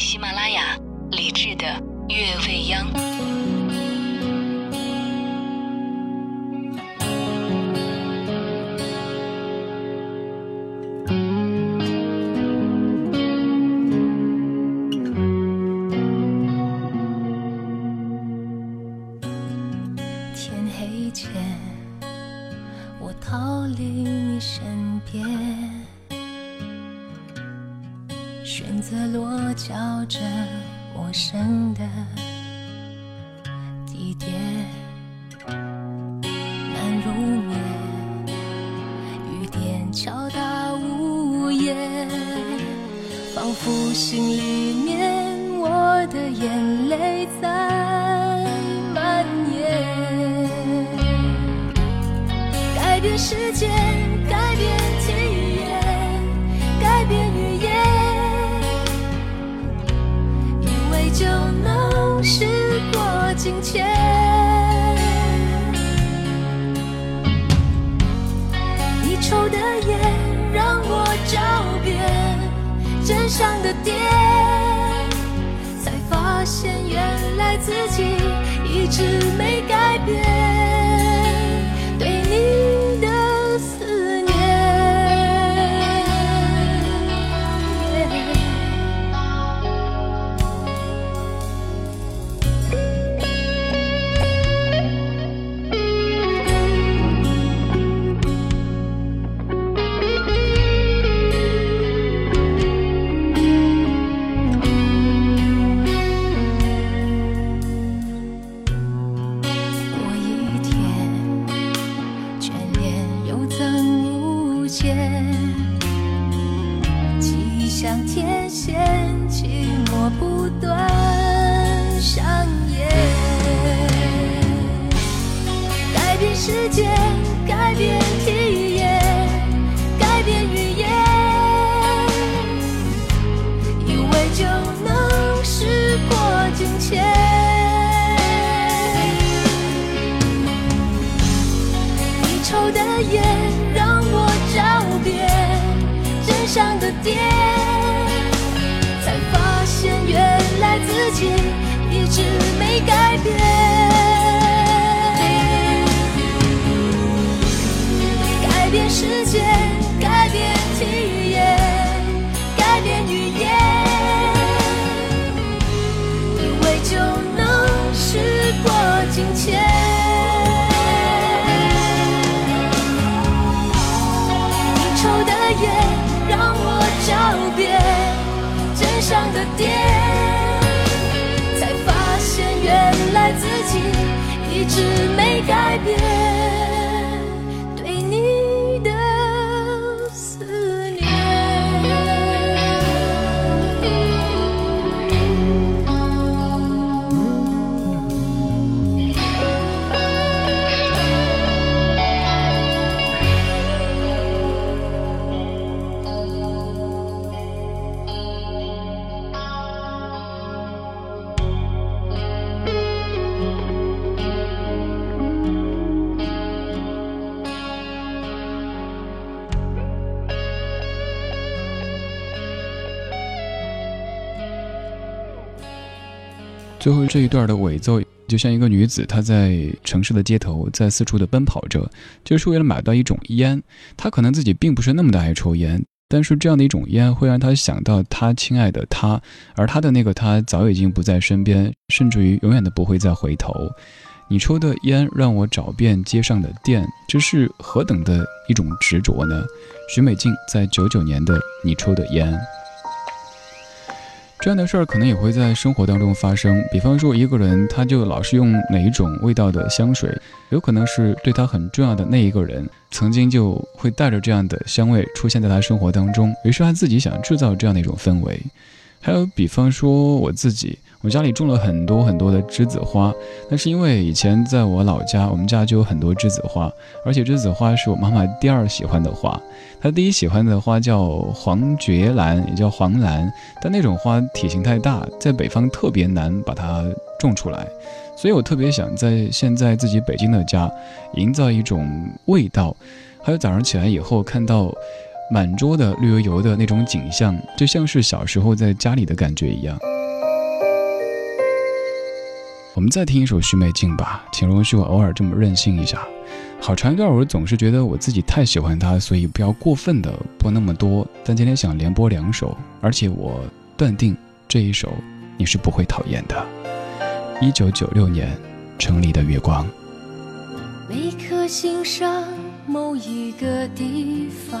喜马拉雅李志的《月未央》。敲打屋檐，仿佛心里面我的眼泪在蔓延。改变时间，改变体验，改变语言，以为就能时过境迁。找遍肩上的蝶才发现原来自己一直世界。是没改变。最后这一段的尾奏，就像一个女子，她在城市的街头，在四处的奔跑着，就是为了买到一种烟。她可能自己并不是那么的爱抽烟，但是这样的一种烟会让她想到她亲爱的他，而她的那个他早已经不在身边，甚至于永远都不会再回头。你抽的烟让我找遍街上的店，这是何等的一种执着呢？许美静在九九年的《你抽的烟》。这样的事儿可能也会在生活当中发生，比方说一个人他就老是用哪一种味道的香水，有可能是对他很重要的那一个人曾经就会带着这样的香味出现在他生活当中，于是他自己想制造这样的一种氛围。还有比方说我自己。我家里种了很多很多的栀子花，那是因为以前在我老家，我们家就有很多栀子花，而且栀子花是我妈妈第二喜欢的花。她第一喜欢的花叫黄爵兰，也叫黄兰，但那种花体型太大，在北方特别难把它种出来，所以我特别想在现在自己北京的家，营造一种味道。还有早上起来以后看到满桌的绿油油的那种景象，就像是小时候在家里的感觉一样。我们再听一首许美静吧，请容许我偶尔这么任性一下。好长一段我总是觉得我自己太喜欢她，所以不要过分的播那么多。但今天想连播两首，而且我断定这一首你是不会讨厌的。一九九六年，城里的月光。每颗心上某一个地方，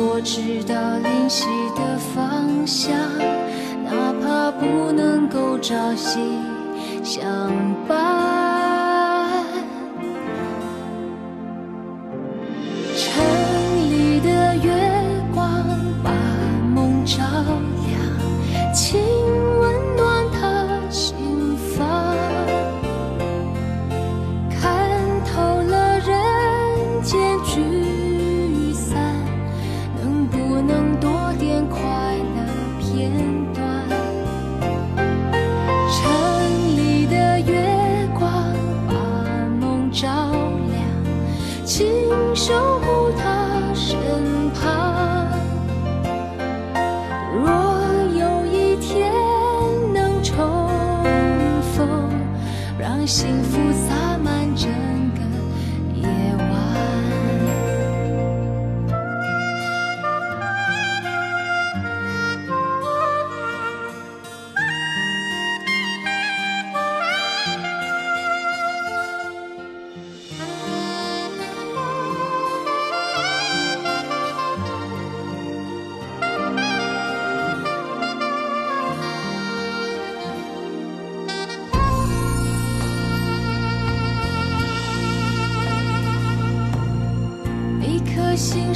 我知道灵犀的方向，哪怕不能够朝夕相伴。幸福洒满整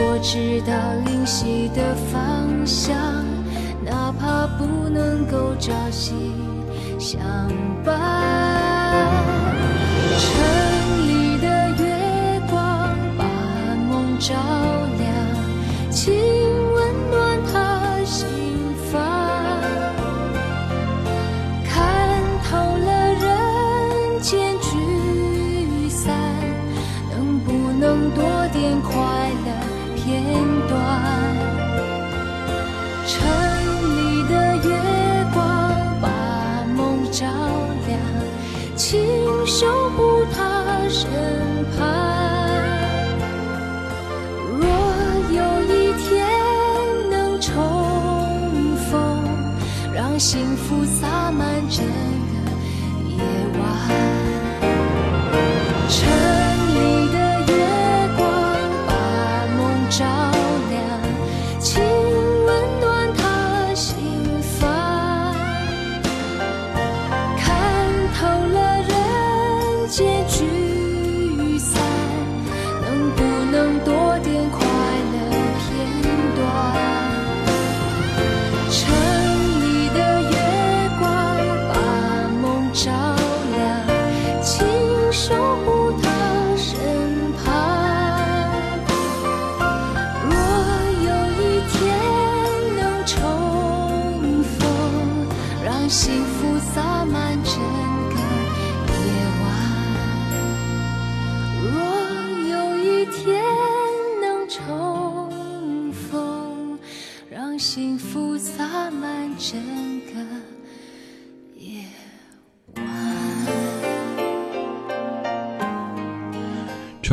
我知道灵犀的方向，哪怕不能够朝夕相伴。城里的月光把梦照幸福洒满整个夜晚。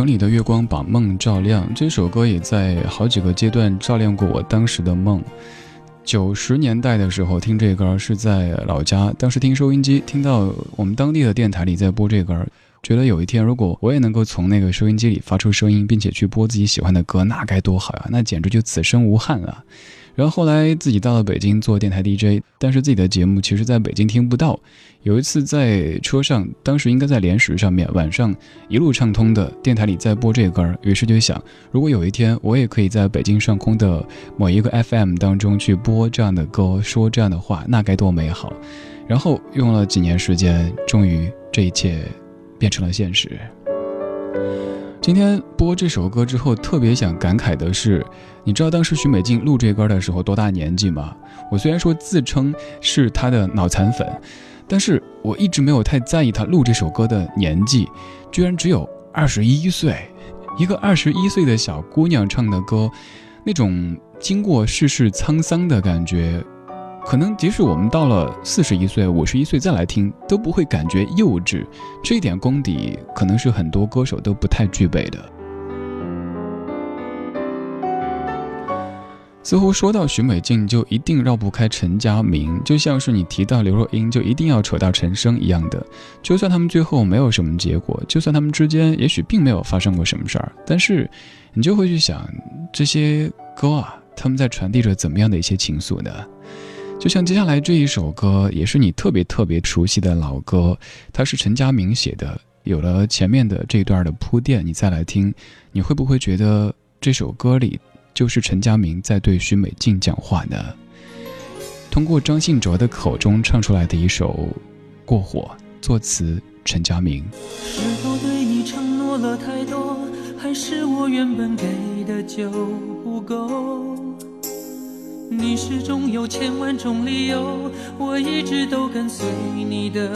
城里的月光把梦照亮，这首歌也在好几个阶段照亮过我当时的梦。九十年代的时候听这歌是在老家，当时听收音机，听到我们当地的电台里在播这歌，觉得有一天如果我也能够从那个收音机里发出声音，并且去播自己喜欢的歌，那该多好呀！那简直就此生无憾了。然后后来自己到了北京做电台 DJ，但是自己的节目其实在北京听不到。有一次在车上，当时应该在联石上面，晚上一路畅通的电台里在播这歌，于是就想，如果有一天我也可以在北京上空的某一个 FM 当中去播这样的歌，说这样的话，那该多美好。然后用了几年时间，终于这一切变成了现实。今天播这首歌之后，特别想感慨的是，你知道当时许美静录这歌的时候多大年纪吗？我虽然说自称是她的脑残粉，但是我一直没有太在意她录这首歌的年纪，居然只有二十一岁。一个二十一岁的小姑娘唱的歌，那种经过世事沧桑的感觉。可能即使我们到了四十一岁、五十一岁再来听，都不会感觉幼稚。这一点功底，可能是很多歌手都不太具备的。似乎说到许美静，就一定绕不开陈佳明，就像是你提到刘若英，就一定要扯到陈升一样的。就算他们最后没有什么结果，就算他们之间也许并没有发生过什么事儿，但是你就会去想，这些歌啊，他们在传递着怎么样的一些情愫呢？就像接下来这一首歌，也是你特别特别熟悉的老歌，它是陈佳明写的。有了前面的这一段的铺垫，你再来听，你会不会觉得这首歌里就是陈佳明在对许美静讲话呢？通过张信哲的口中唱出来的一首《过火》，作词陈佳明。是否对你承诺了太多，还是我原本给的就不够？你始终有千万种理由，我一直都跟随你的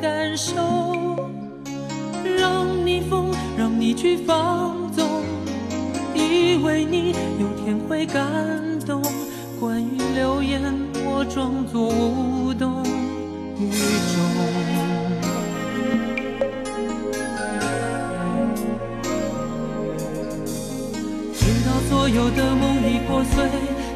感受，让你疯，让你去放纵，以为你有天会感动。关于流言，我装作无动于衷，直到所有的梦已破碎。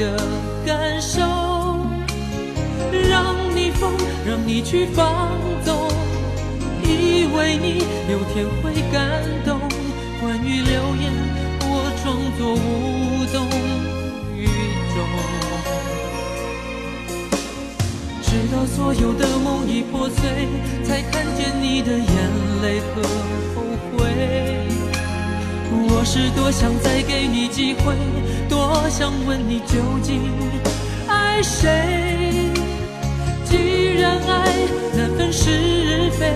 的感受，让你疯，让你去放纵，以为你有天会感动。关于流言，我装作无动于衷。直到所有的梦已破碎，才看见你的眼泪和后悔。我是多想再给你机会多想问你究竟爱谁？既然爱难分是非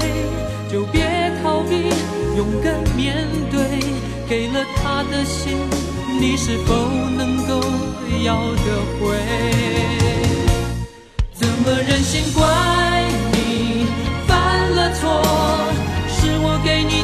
就别逃避勇敢面对给了他的心你是否能够要得回？怎么忍心怪你犯了错是我给你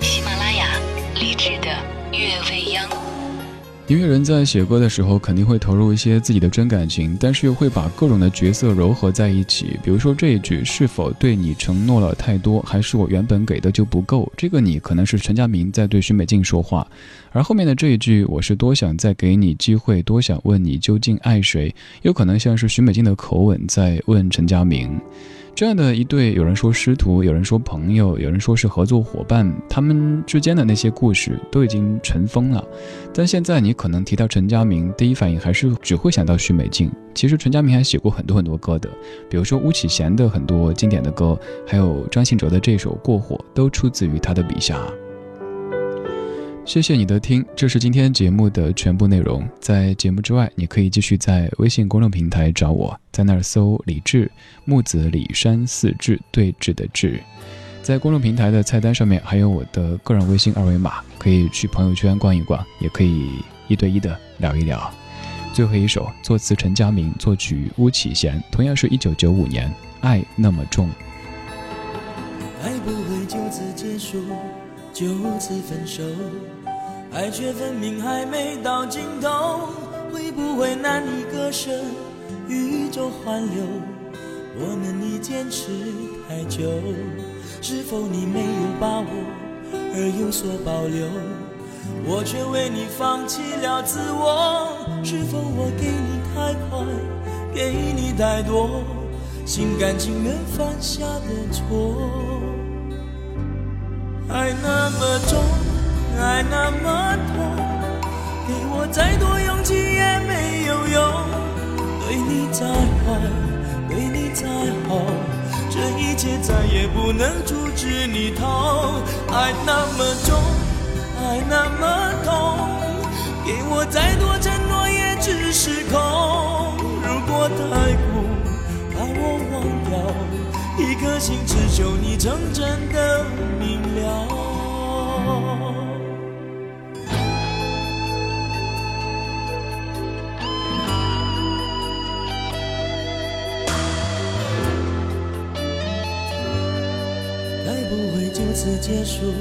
喜马拉雅励志的《月未央》。音乐人在写歌的时候，肯定会投入一些自己的真感情，但是又会把各种的角色糅合在一起。比如说这一句“是否对你承诺了太多，还是我原本给的就不够？”这个你可能是陈佳明在对许美静说话，而后面的这一句“我是多想再给你机会，多想问你究竟爱谁”，有可能像是许美静的口吻在问陈佳明。这样的一对，有人说师徒，有人说朋友，有人说是合作伙伴，他们之间的那些故事都已经尘封了。但现在你可能提到陈佳明，第一反应还是只会想到许美静。其实陈佳明还写过很多很多歌的，比如说巫启贤的很多经典的歌，还有张信哲的这首《过火》，都出自于他的笔下。谢谢你的听，这是今天节目的全部内容。在节目之外，你可以继续在微信公众平台找我，在那儿搜“李志木子李山四志对峙的志”。在公众平台的菜单上面还有我的个人微信二维码，可以去朋友圈逛一逛，也可以一对一的聊一聊。最后一首，作词陈佳明，作曲巫启贤，同样是一九九五年，《爱那么重》。爱不会就此，就此分手，爱却分明还没到尽头，会不会难以割舍？宇宙环流，我们已坚持太久，是否你没有把握而有所保留？我却为你放弃了自我，是否我给你太快，给你太多，心甘情愿犯下的错？爱那么重，爱那么痛，给我再多勇气也没有用。对你再坏，对你再好，这一切再也不能阻止你逃。爱那么重，爱那么痛，给我再多承诺也只是空。如果太苦，把我忘掉。一颗心只求你成真的了。爱不会就此结束，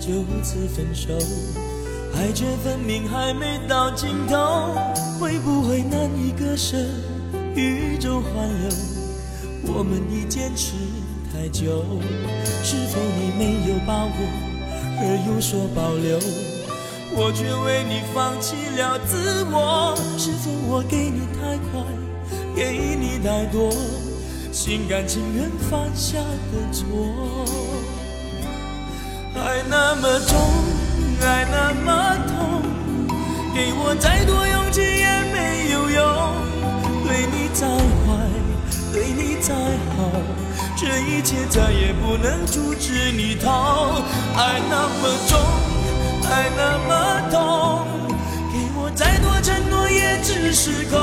就此分手，爱却分明还没到尽头，会不会难以割舍？宇宙环流。我们已坚持太久，是否你没有把握而有所保留？我却为你放弃了自我，是否我给你太快，给你太多，心甘情愿犯下的错？爱那么重，爱那么痛，给我再多勇气也没有用，对你再坏。对你再好，这一切再也不能阻止你逃。爱那么重，爱那么痛，给我再多承诺也只是空。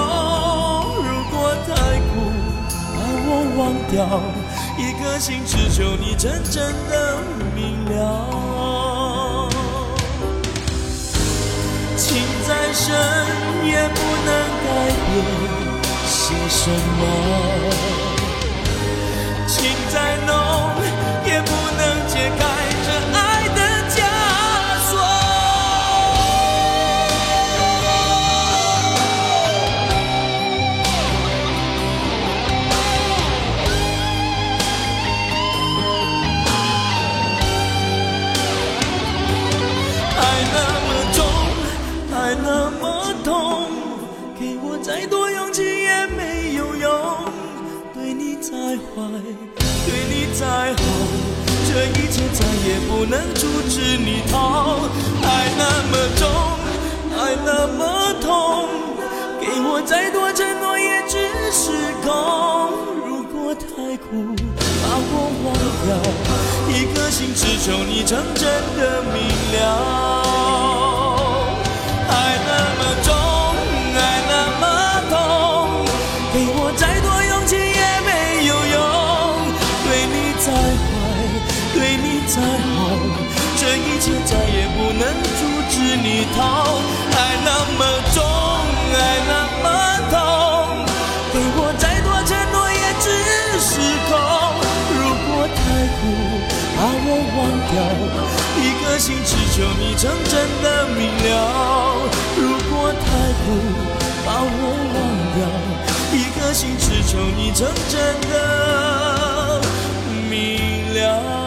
如果太苦，把我忘掉，一颗心只求你真正的明了。情再深也不能改变。些什么？情在浓，再坏，对你再再好，这一切再也不能阻止你逃。爱那么重，爱那么痛，给我再多承诺也只是空。如果太苦，把我忘掉，一颗心只求你真正的明了。对你再好，这一切再也不能阻止你逃。爱那么重，爱那么痛，给我再多承诺也只是空。如果太苦，把我忘掉，一颗心只求你真正的明了。如果太苦，把我忘掉，一颗心只求你真正的明了。